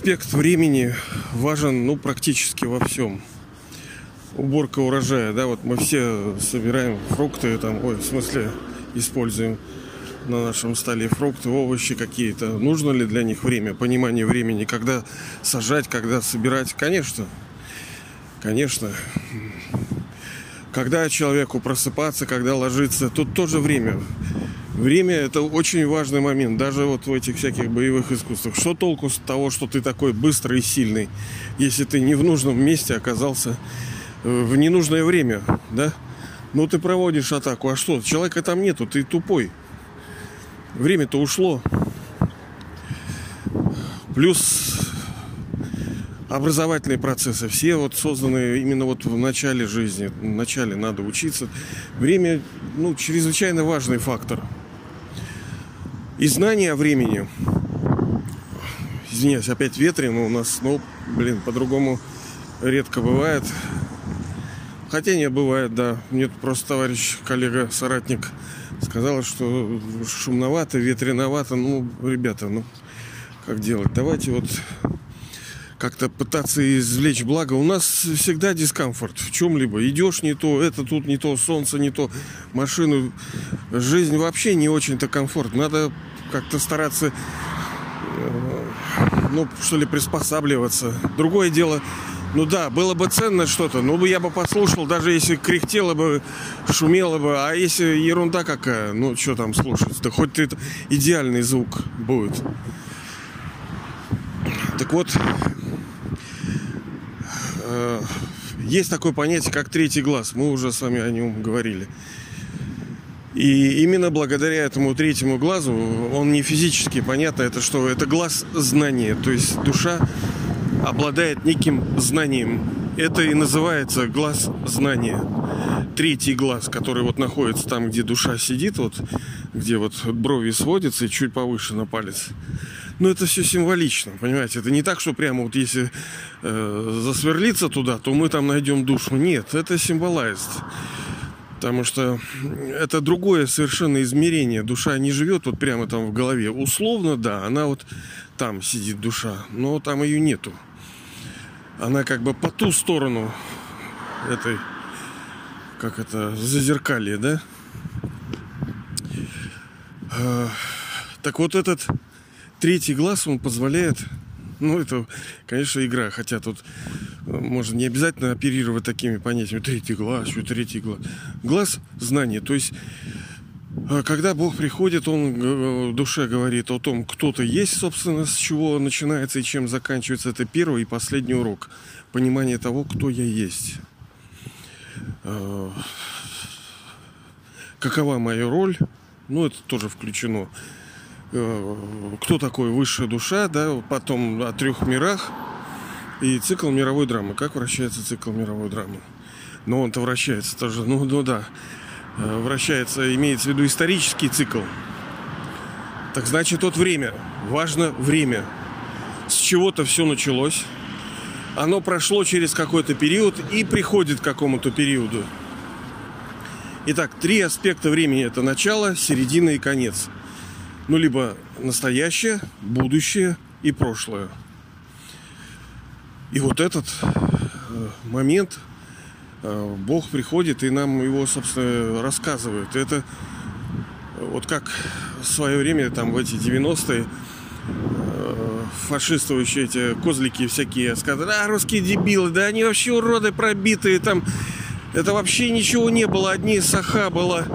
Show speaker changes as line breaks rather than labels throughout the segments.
аспект времени важен, ну, практически во всем. Уборка урожая, да, вот мы все собираем фрукты, там, ой, в смысле, используем на нашем столе фрукты, овощи какие-то. Нужно ли для них время, понимание времени, когда сажать, когда собирать? Конечно, конечно. Когда человеку просыпаться, когда ложиться, тут тоже время. Время это очень важный момент, даже вот в этих всяких боевых искусствах. Что толку с того, что ты такой быстрый и сильный, если ты не в нужном месте оказался э, в ненужное время, да? Ну ты проводишь атаку, а что? Человека там нету, ты тупой. Время-то ушло. Плюс образовательные процессы, все вот созданы именно вот в начале жизни. В начале надо учиться. Время, ну, чрезвычайно важный фактор. И знание о времени. Извиняюсь, опять ветрено у нас, но, блин, по-другому редко бывает. Хотя не бывает, да. Мне просто товарищ, коллега, соратник сказал, что шумновато, ветреновато. Ну, ребята, ну, как делать? Давайте вот как-то пытаться извлечь благо. У нас всегда дискомфорт в чем-либо. Идешь не то, это тут не то, солнце не то, машину. Жизнь вообще не очень-то комфорт. Надо как-то стараться, э, ну, что ли, приспосабливаться. Другое дело, ну да, было бы ценно что-то, ну бы я бы послушал, даже если кряхтело бы, шумело бы, а если ерунда какая, ну что там слушать, да хоть это идеальный звук будет. Так вот, Э, есть такое понятие, как третий глаз. Мы уже с вами о нем говорили. И именно благодаря этому третьему глазу, он не физически, понятно, это что? Это глаз знания. То есть душа обладает неким знанием. Это и называется глаз знания. Третий глаз, который вот находится там, где душа сидит, вот где вот брови сводятся и чуть повыше на палец. Но это все символично, понимаете? Это не так, что прямо вот если э, засверлиться туда, то мы там найдем душу. Нет, это символайст. Потому что это другое совершенно измерение. Душа не живет вот прямо там в голове. Условно, да, она вот там сидит душа, но там ее нету. Она как бы по ту сторону этой, как это, зазеркалье, да? Э, так вот этот третий глаз, он позволяет ну, это, конечно, игра, хотя тут э, можно не обязательно оперировать такими понятиями. Третий глаз, что третий глаз. Глаз – знание. То есть, э, когда Бог приходит, Он в душе говорит о том, кто то есть, собственно, с чего начинается и чем заканчивается. Это первый и последний урок. Понимание того, кто я есть. Э, какова моя роль? Ну, это тоже включено Э, кто такой высшая душа, да, потом о трех мирах и цикл мировой драмы. Как вращается цикл мировой драмы? Ну, он-то вращается тоже, ну, ну да, э, вращается, имеется в виду исторический цикл. Так значит, вот время. Важно время. С чего-то все началось. Оно прошло через какой-то период и приходит к какому-то периоду. Итак, три аспекта времени. Это начало, середина и конец – ну, либо настоящее, будущее и прошлое. И вот этот э, момент э, Бог приходит и нам его, собственно, рассказывает. Это вот как в свое время, там, в эти 90-е, э, фашистующие эти козлики всякие сказали, а, русские дебилы, да они вообще уроды пробитые, там, это вообще ничего не было, одни саха было.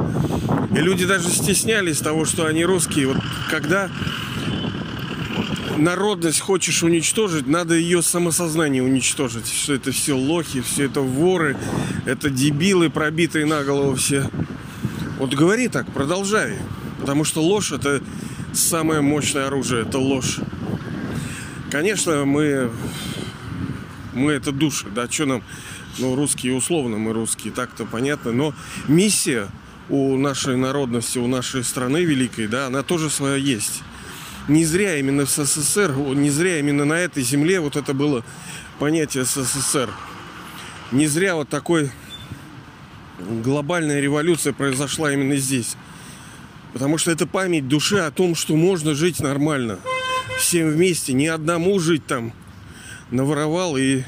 И люди даже стеснялись того, что они русские. Вот когда народность хочешь уничтожить, надо ее самосознание уничтожить. Что это все лохи, все это воры, это дебилы, пробитые на голову все. Вот говори так, продолжай. Потому что ложь это самое мощное оружие, это ложь. Конечно, мы, мы это души, да, что нам, ну, русские условно, мы русские, так-то понятно, но миссия у нашей народности, у нашей страны великой, да, она тоже своя есть. Не зря именно в СССР, не зря именно на этой земле вот это было понятие СССР. Не зря вот такой глобальная революция произошла именно здесь. Потому что это память души о том, что можно жить нормально. всем вместе, не одному жить там наворовал, и,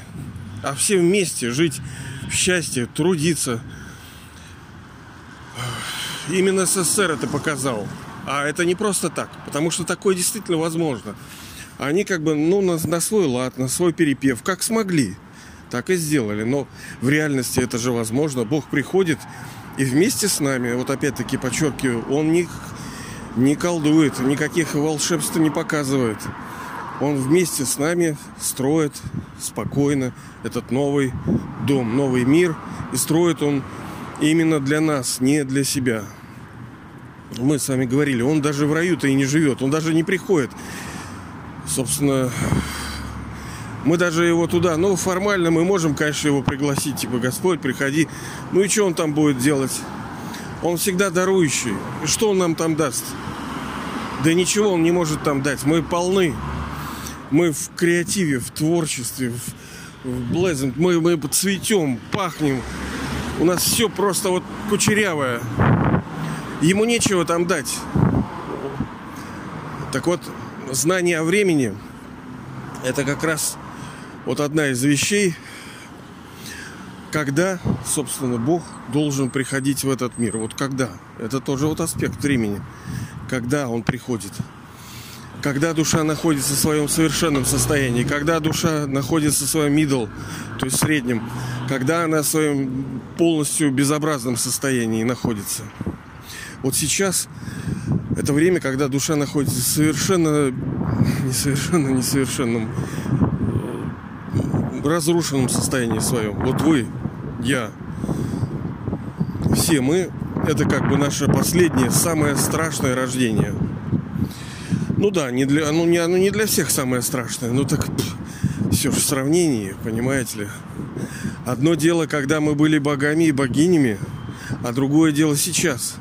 а все вместе жить в счастье, трудиться. Именно СССР это показал. А это не просто так, потому что такое действительно возможно. Они как бы, ну, на, на свой лад, на свой перепев, как смогли, так и сделали. Но в реальности это же возможно. Бог приходит и вместе с нами, вот опять-таки подчеркиваю, Он не, не колдует, никаких волшебств не показывает. Он вместе с нами строит спокойно этот новый дом, новый мир. И строит он именно для нас, не для себя. Мы с вами говорили, он даже в раю-то и не живет, он даже не приходит. Собственно, мы даже его туда, ну, формально мы можем, конечно, его пригласить, типа, Господь, приходи. Ну и что он там будет делать? Он всегда дарующий. Что он нам там даст? Да ничего он не может там дать. Мы полны мы в креативе, в творчестве, в, в блезент, мы, мы цветем, пахнем. У нас все просто вот кучерявое. Ему нечего там дать. Так вот, знание о времени – это как раз вот одна из вещей, когда, собственно, Бог должен приходить в этот мир. Вот когда. Это тоже вот аспект времени. Когда Он приходит – когда душа находится в своем совершенном состоянии, когда душа находится в своем middle, то есть среднем, когда она в своем полностью безобразном состоянии находится. Вот сейчас это время, когда душа находится совершенно несовершенно несовершенном э, разрушенном состоянии своем. Вот вы, я, все мы, это как бы наше последнее, самое страшное рождение – ну да, не для, ну, не, ну не для всех самое страшное. Ну так пff, все же в сравнении, понимаете ли. Одно дело, когда мы были богами и богинями, а другое дело сейчас.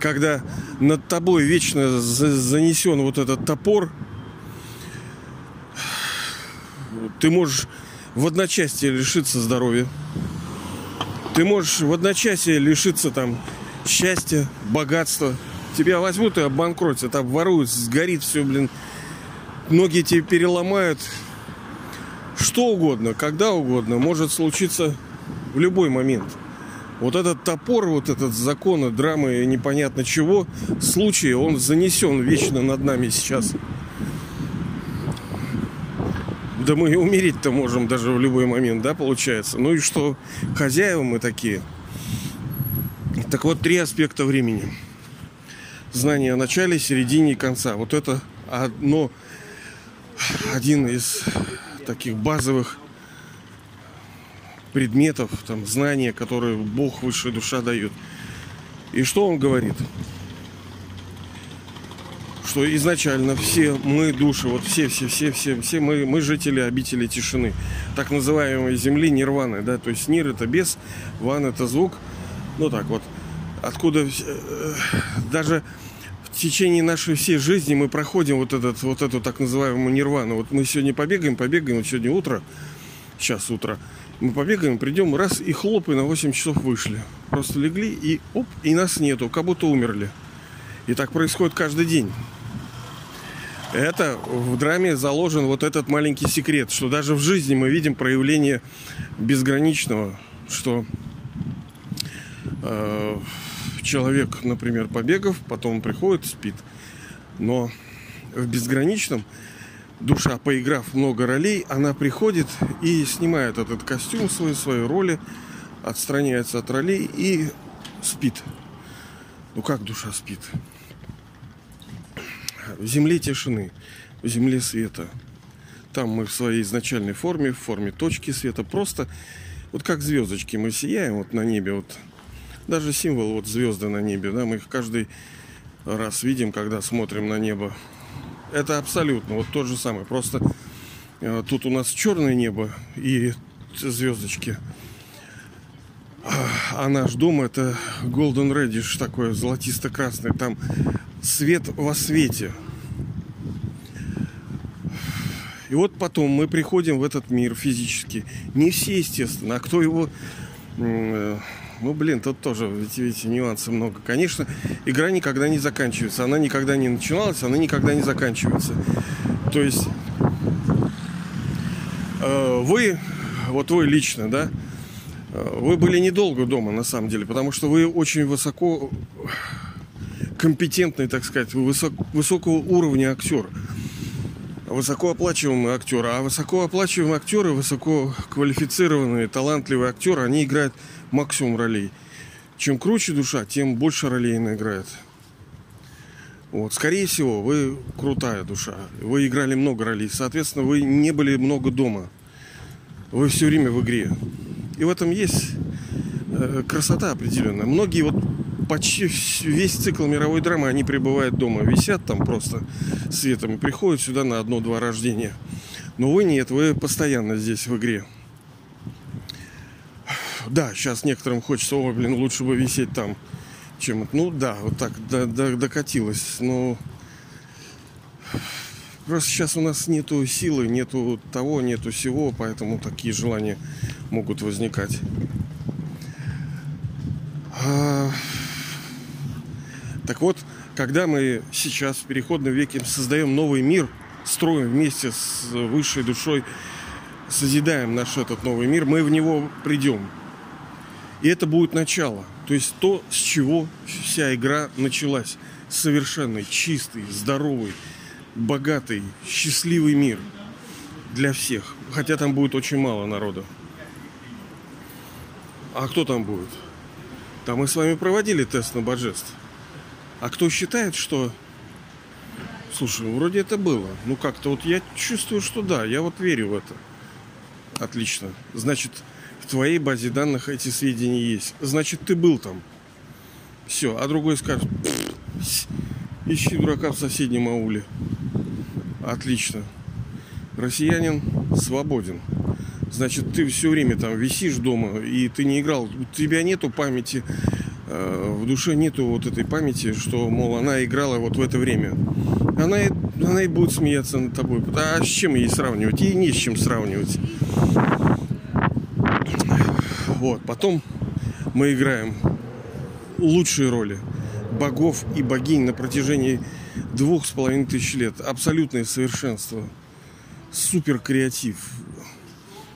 Когда над тобой вечно занесен вот этот топор, ты можешь в одночасье лишиться здоровья. Ты можешь в одночасье лишиться там счастья, богатства, Тебя возьмут и обанкротят, обворуют, сгорит все, блин. Ноги тебе переломают. Что угодно, когда угодно, может случиться в любой момент. Вот этот топор, вот этот закон драмы непонятно чего, случай, он занесен вечно над нами сейчас. Да мы и умереть-то можем даже в любой момент, да, получается. Ну и что, хозяева мы такие. Так вот, три аспекта времени – знание о начале, середине и конца. Вот это одно, один из таких базовых предметов, там, знания, которые Бог, высшая душа дает. И что он говорит? Что изначально все мы души, вот все, все, все, все, все мы, мы жители обители тишины, так называемой земли нирваны, да, то есть нир это без, ван это звук, ну так вот, откуда э, даже в течение нашей всей жизни мы проходим вот, этот, вот эту так называемую нирвану. Вот мы сегодня побегаем, побегаем, вот сегодня утро, сейчас утро, мы побегаем, придем, раз и хлоп, и на 8 часов вышли. Просто легли и оп, и нас нету, как будто умерли. И так происходит каждый день. Это в драме заложен вот этот маленький секрет, что даже в жизни мы видим проявление безграничного, что э, человек, например, побегов, потом приходит, спит. Но в безграничном душа, поиграв много ролей, она приходит и снимает этот костюм свой, свои роли, отстраняется от ролей и спит. Ну как душа спит? В земле тишины, в земле света. Там мы в своей изначальной форме, в форме точки света, просто вот как звездочки мы сияем вот на небе, вот даже символ вот звезды на небе, да, мы их каждый раз видим, когда смотрим на небо. Это абсолютно вот то же самое. Просто э, тут у нас черное небо и звездочки. А наш дом это Golden Reddish такой золотисто-красный. Там свет во свете. И вот потом мы приходим в этот мир физически. Не все, естественно, а кто его э, Ну, блин, тут тоже, видите, видите, нюансы много. Конечно, игра никогда не заканчивается. Она никогда не начиналась, она никогда не заканчивается. То есть э, вы, вот вы лично, да, э, вы были недолго дома, на самом деле, потому что вы очень высоко компетентный, так сказать, высок, высокого уровня актер. Высокооплачиваемый актер. А высокооплачиваемые актеры, высококвалифицированные, талантливые актеры, они играют максимум ролей. Чем круче душа, тем больше ролей она играет. Вот, скорее всего, вы крутая душа. Вы играли много ролей. Соответственно, вы не были много дома. Вы все время в игре. И в этом есть э, красота определенная. Многие вот почти весь цикл мировой драмы они пребывают дома, висят там просто светом и приходят сюда на одно-два рождения. Но вы нет, вы постоянно здесь в игре. Да, сейчас некоторым хочется, о, блин, лучше бы висеть там, чем... Ну да, вот так до, до, докатилось, но... Просто сейчас у нас нету силы, нету того, нету всего, поэтому такие желания могут возникать. Так вот, когда мы сейчас в переходном веке создаем новый мир, строим вместе с высшей душой, созидаем наш этот новый мир, мы в него придем. И это будет начало. То есть то, с чего вся игра началась. Совершенный, чистый, здоровый, богатый, счастливый мир для всех. Хотя там будет очень мало народа. А кто там будет? Там мы с вами проводили тест на божеств. А кто считает, что... Слушай, ну, вроде это было. Ну как-то вот я чувствую, что да, я вот верю в это. Отлично. Значит, в твоей базе данных эти сведения есть. Значит, ты был там. Все. А другой скажет, ищи дурака в соседнем ауле. Отлично. Россиянин свободен. Значит, ты все время там висишь дома, и ты не играл. У тебя нету памяти в душе нету вот этой памяти, что, мол, она играла вот в это время. Она, она и будет смеяться над тобой. А с чем ей сравнивать? Ей не с чем сравнивать. Вот, потом мы играем лучшие роли богов и богинь на протяжении двух с половиной тысяч лет. Абсолютное совершенство. Супер креатив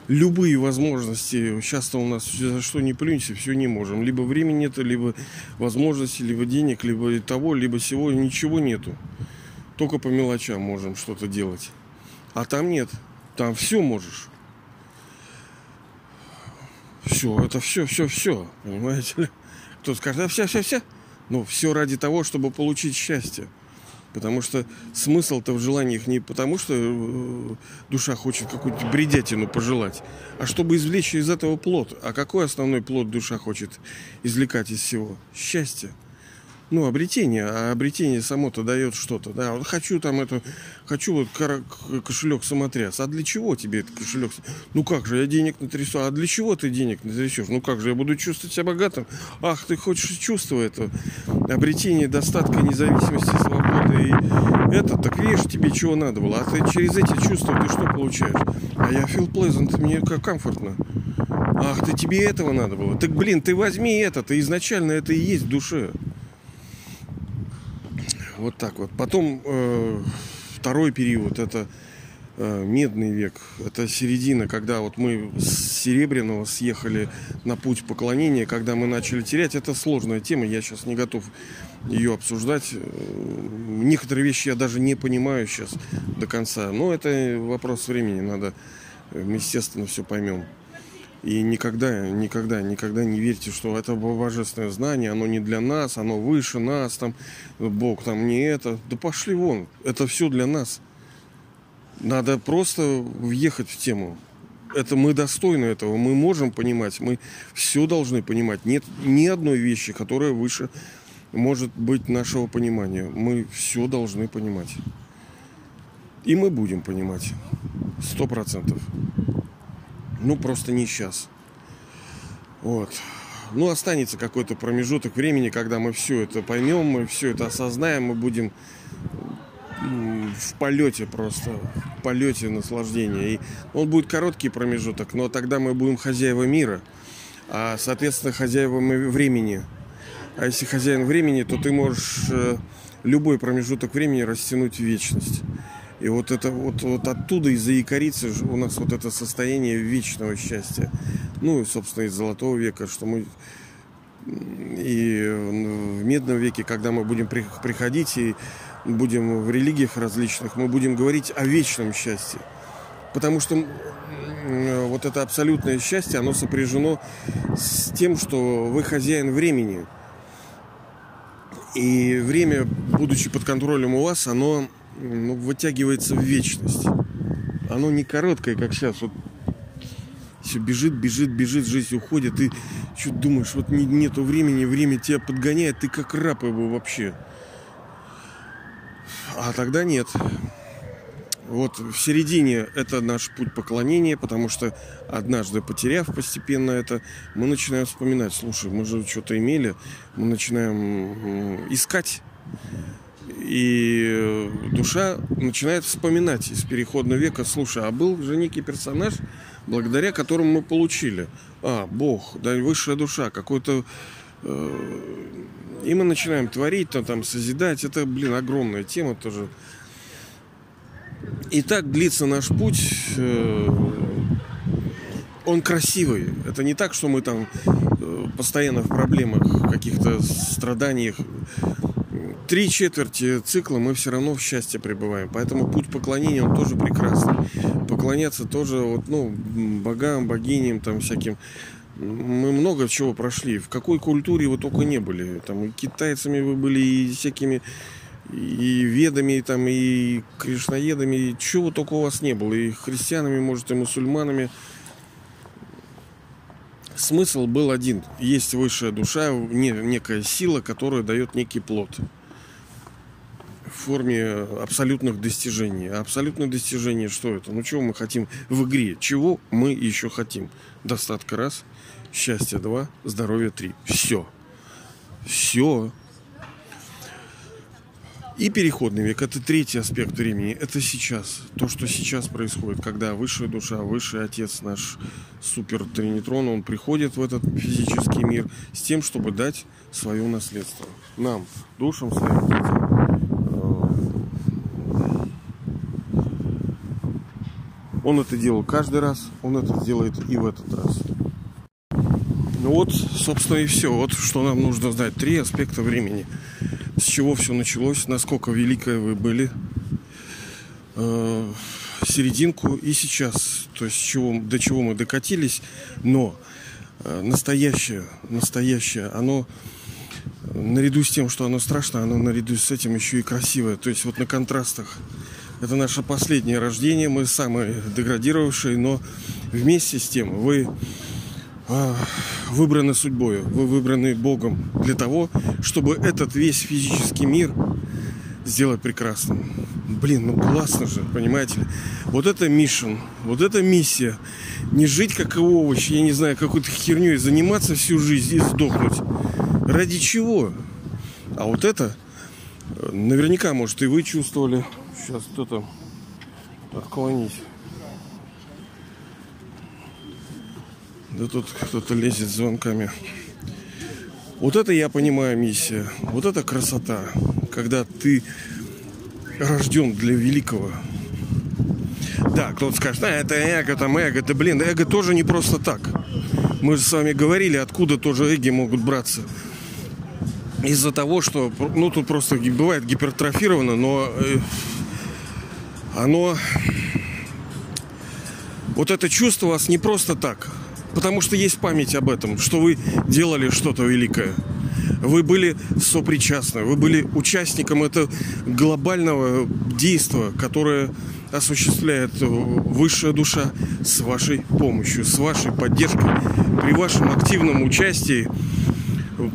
любые возможности. Сейчас-то у нас за что не плюнься, все не можем. Либо времени нет, либо возможности, либо денег, либо того, либо всего. Ничего нету. Только по мелочам можем что-то делать. А там нет. Там все можешь. Все, это все, все, все. Понимаете ли? Кто скажет, да все, все, все. Ну, все ради того, чтобы получить счастье. Потому что смысл-то в желаниях не потому, что э, душа хочет какую-то бредятину пожелать, а чтобы извлечь из этого плод. А какой основной плод душа хочет извлекать из всего? Счастье ну, обретение, а обретение само-то дает что-то, да, вот хочу там это, хочу вот кошелек самотряс, а для чего тебе этот кошелек? Ну как же, я денег натрясу, а для чего ты денег натрясешь? Ну как же, я буду чувствовать себя богатым? Ах, ты хочешь чувство это, обретение достатка, независимости, свободы и это, так видишь, тебе чего надо было, а ты через эти чувства ты что получаешь? А я feel pleasant, мне как комфортно. Ах, ты тебе этого надо было. Так, блин, ты возьми это, ты изначально это и есть в душе. Вот так вот. Потом э, второй период это э, медный век. Это середина, когда вот мы с серебряного съехали на путь поклонения, когда мы начали терять. Это сложная тема, я сейчас не готов ее обсуждать. Э, некоторые вещи я даже не понимаю сейчас до конца. Но это вопрос времени, надо, э, естественно, все поймем. И никогда, никогда, никогда не верьте, что это божественное знание, оно не для нас, оно выше нас, там, Бог там не это. Да пошли вон, это все для нас. Надо просто въехать в тему. Это мы достойны этого, мы можем понимать, мы все должны понимать. Нет ни одной вещи, которая выше может быть нашего понимания. Мы все должны понимать. И мы будем понимать. Сто процентов. Ну, просто не сейчас. Вот. Ну, останется какой-то промежуток времени, когда мы все это поймем, мы все это осознаем, мы будем в полете просто, в полете наслаждения. И он будет короткий промежуток, но тогда мы будем хозяева мира. а, соответственно, хозяевами времени. А если хозяин времени, то ты можешь э, любой промежуток времени растянуть в вечность. И вот это вот, вот оттуда из-за якорицы у нас вот это состояние вечного счастья. Ну и, собственно, из золотого века, что мы и в медном веке, когда мы будем приходить и будем в религиях различных, мы будем говорить о вечном счастье. Потому что вот это абсолютное счастье, оно сопряжено с тем, что вы хозяин времени. И время, будучи под контролем у вас, оно ну, вытягивается в вечность. Оно не короткое, как сейчас. Вот все бежит, бежит, бежит, жизнь уходит. Ты что думаешь, вот не, нету времени, время тебя подгоняет, ты как раб его вообще. А тогда нет. Вот в середине это наш путь поклонения, потому что однажды потеряв постепенно это, мы начинаем вспоминать, слушай, мы же что-то имели, мы начинаем искать и душа начинает вспоминать из переходного века, слушай, а был же некий персонаж, благодаря которому мы получили. А, Бог, да, высшая душа, какой-то... Э, и мы начинаем творить, там, там, созидать. Это, блин, огромная тема тоже. И так длится наш путь. Э, он красивый. Это не так, что мы там э, постоянно в проблемах, каких-то страданиях три четверти цикла мы все равно в счастье пребываем. Поэтому путь поклонения, он тоже прекрасный. Поклоняться тоже вот, ну, богам, богиням, там всяким. Мы много чего прошли. В какой культуре вы только не были. Там и китайцами вы были, и всякими и ведами, и, там, и кришнаедами, и чего только у вас не было. И христианами, может, и мусульманами. Смысл был один. Есть высшая душа, некая сила, которая дает некий плод в форме абсолютных достижений. А абсолютные достижения что это? Ну, чего мы хотим в игре? Чего мы еще хотим? Достатка раз, счастье два, здоровье три. Все. Все. И переходный век – это третий аспект времени. Это сейчас. То, что сейчас происходит, когда высшая душа, высший отец наш, супер тринитрон, он приходит в этот физический мир с тем, чтобы дать свое наследство. Нам, душам своим. Он это делал каждый раз, он это делает и в этот раз. Ну вот, собственно, и все. Вот что нам нужно знать. Три аспекта времени. С чего все началось, насколько великое вы были, э, серединку и сейчас. То есть чего, до чего мы докатились. Но э, настоящее, настоящее, оно наряду с тем, что оно страшно, оно наряду с этим еще и красивое. То есть вот на контрастах это наше последнее рождение, мы самые деградировавшие, но вместе с тем вы а, выбраны судьбой, вы выбраны Богом для того, чтобы этот весь физический мир сделать прекрасным. Блин, ну классно же, понимаете ли? Вот это миссион, вот это миссия. Не жить как овощ, я не знаю, какой-то херней заниматься всю жизнь и сдохнуть. Ради чего? А вот это наверняка, может, и вы чувствовали. Сейчас кто-то отклонить. Да тут кто-то лезет звонками. Вот это я понимаю миссия. Вот это красота. Когда ты рожден для великого. Да, кто-то скажет, а это эго, там эго. Да блин, эго тоже не просто так. Мы же с вами говорили, откуда тоже эги могут браться из-за того, что, ну, тут просто бывает гипертрофировано, но э, оно... Вот это чувство у вас не просто так. Потому что есть память об этом, что вы делали что-то великое. Вы были сопричастны, вы были участником этого глобального действия, которое осуществляет высшая душа с вашей помощью, с вашей поддержкой, при вашем активном участии,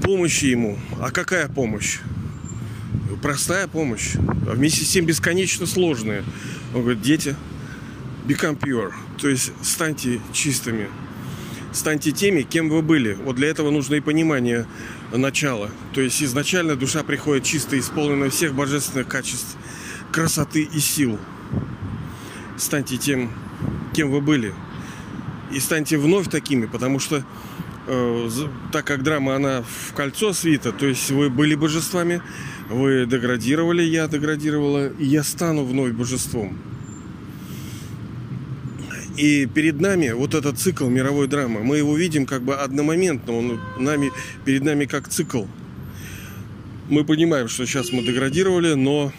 помощи ему. А какая помощь? Простая помощь, а вместе с тем бесконечно сложная. Он говорит, дети, become pure, то есть станьте чистыми, станьте теми, кем вы были. Вот для этого нужно и понимание начала. То есть изначально душа приходит чисто исполненная всех божественных качеств, красоты и сил. Станьте тем, кем вы были. И станьте вновь такими, потому что э, так как драма, она в кольцо свита, то есть вы были божествами, вы деградировали, я деградировала, и я стану вновь божеством. И перед нами вот этот цикл мировой драмы, мы его видим как бы одномоментно, он нами, перед нами как цикл. Мы понимаем, что сейчас мы деградировали, но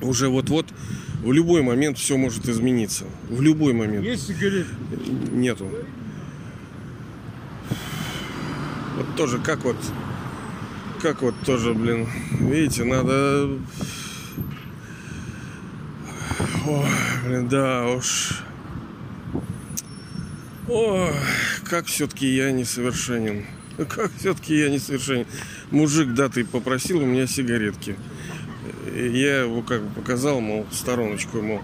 уже вот-вот в любой момент все может измениться. В любой момент.
Есть сигареты?
Нету. Вот тоже как вот как вот тоже, блин, видите, надо... Ой, блин, да уж. Ой, как все-таки я несовершенен. Как все-таки я несовершенен. Мужик, да, ты попросил у меня сигаретки. Я его как бы показал, мол, стороночку ему.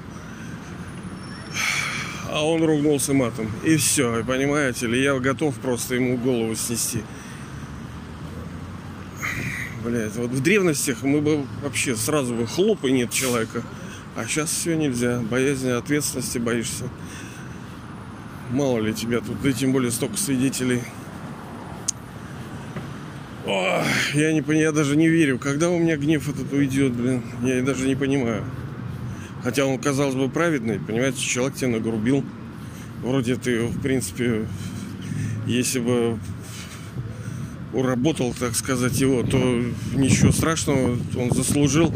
А он ругнулся матом. И все, понимаете ли, я готов просто ему голову снести. Блять, вот в древностях мы бы вообще сразу бы хлоп и нет человека. А сейчас все нельзя. Боязнь ответственности боишься. Мало ли тебя тут, да тем более столько свидетелей. О, я не я даже не верю, когда у меня гнев этот уйдет, блин. Я даже не понимаю. Хотя он, казалось бы, праведный, понимаете, человек тебя нагрубил. Вроде ты, в принципе, если бы уработал, так сказать, его, то ничего страшного, он заслужил.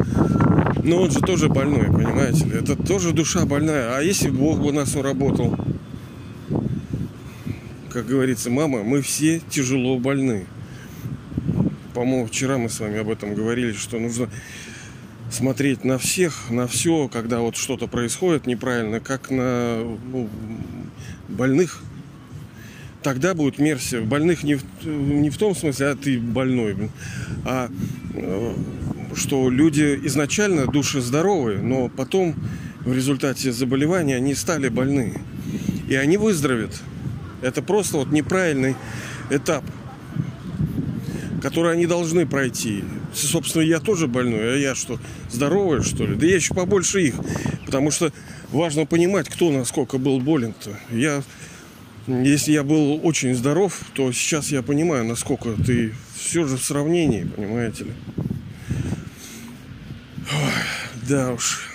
Но он же тоже больной, понимаете? Это тоже душа больная. А если Бог бы нас уработал? Как говорится, мама, мы все тяжело больны. По-моему, вчера мы с вами об этом говорили, что нужно смотреть на всех, на все, когда вот что-то происходит неправильно, как на ну, больных тогда будет мерсия. Больных не в, не в том смысле, а ты больной, а э, что люди изначально души здоровые, но потом в результате заболевания они стали больны. И они выздоровеют. Это просто вот неправильный этап, который они должны пройти. Собственно, я тоже больной, а я что, здоровый, что ли? Да я еще побольше их. Потому что важно понимать, кто насколько был болен-то. Я если я был очень здоров, то сейчас я понимаю, насколько ты все же в сравнении, понимаете ли. Ой, да уж.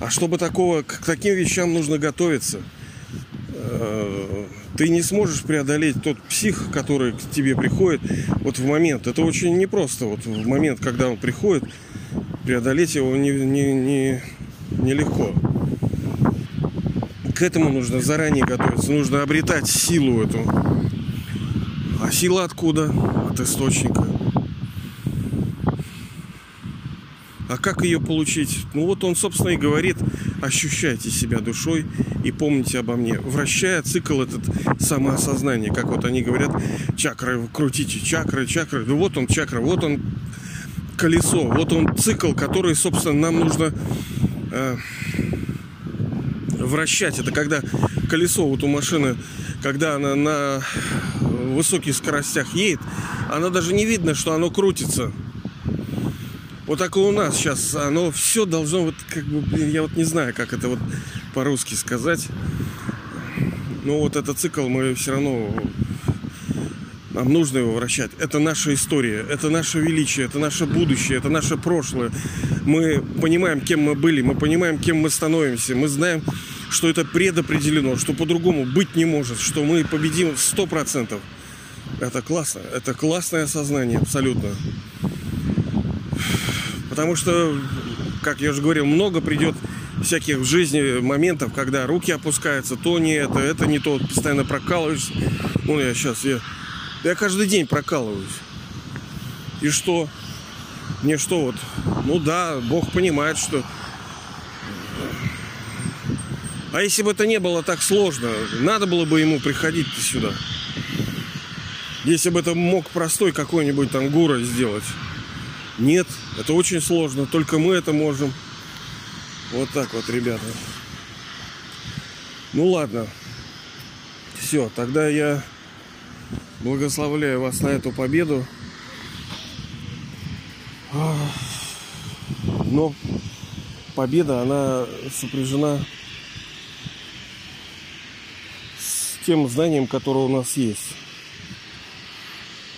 А чтобы такого, к таким вещам нужно готовиться. Э, ты не сможешь преодолеть тот псих, который к тебе приходит вот в момент. Это очень непросто. Вот в момент, когда он приходит, преодолеть его не, не, не, нелегко к этому нужно заранее готовиться. Нужно обретать силу эту. А сила откуда? От источника. А как ее получить? Ну вот он, собственно, и говорит, ощущайте себя душой и помните обо мне. Вращая цикл этот самоосознания, как вот они говорят, чакры, крутите чакры, чакры. Ну вот он чакра, вот он колесо, вот он цикл, который, собственно, нам нужно э, вращать. Это когда колесо вот у машины, когда она на высоких скоростях едет, она даже не видно, что оно крутится. Вот так и у нас сейчас. Оно все должно вот как бы, я вот не знаю, как это вот по-русски сказать. Но вот этот цикл мы все равно нам нужно его вращать. Это наша история, это наше величие, это наше будущее, это наше прошлое. Мы понимаем, кем мы были, мы понимаем, кем мы становимся. Мы знаем, что это предопределено, что по-другому быть не может, что мы победим сто процентов. Это классно, это классное осознание, абсолютно. Потому что, как я уже говорил, много придет всяких в жизни моментов, когда руки опускаются, то не это, это не то, постоянно прокалываешься. Ну, я сейчас, я, я каждый день прокалываюсь. И что? Мне что вот? Ну да, Бог понимает, что а если бы это не было так сложно, надо было бы ему приходить сюда. Если бы это мог простой какой-нибудь там гура сделать. Нет, это очень сложно. Только мы это можем. Вот так вот, ребята. Ну ладно. Все, тогда я благословляю вас на эту победу. Но победа, она сопряжена тем знаниям, которые у нас есть.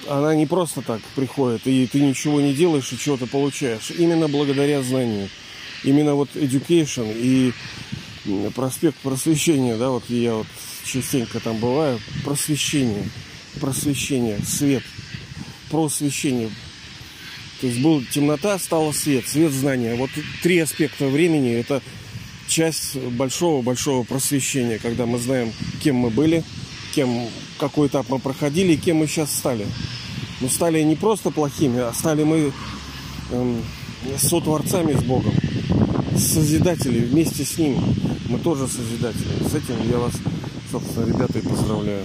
Она не просто так приходит, и ты ничего не делаешь и чего-то получаешь. Именно благодаря знанию. Именно вот education и проспект просвещения, да, вот я вот частенько там бываю, просвещение, просвещение, свет, просвещение. То есть была темнота, стала свет, свет знания. Вот три аспекта времени – это часть большого-большого просвещения, когда мы знаем, кем мы были, кем, какой этап мы проходили и кем мы сейчас стали. Мы стали не просто плохими, а стали мы эм, сотворцами с Богом, созидатели вместе с Ним. Мы тоже созидатели. С этим я вас, собственно, ребята, и поздравляю.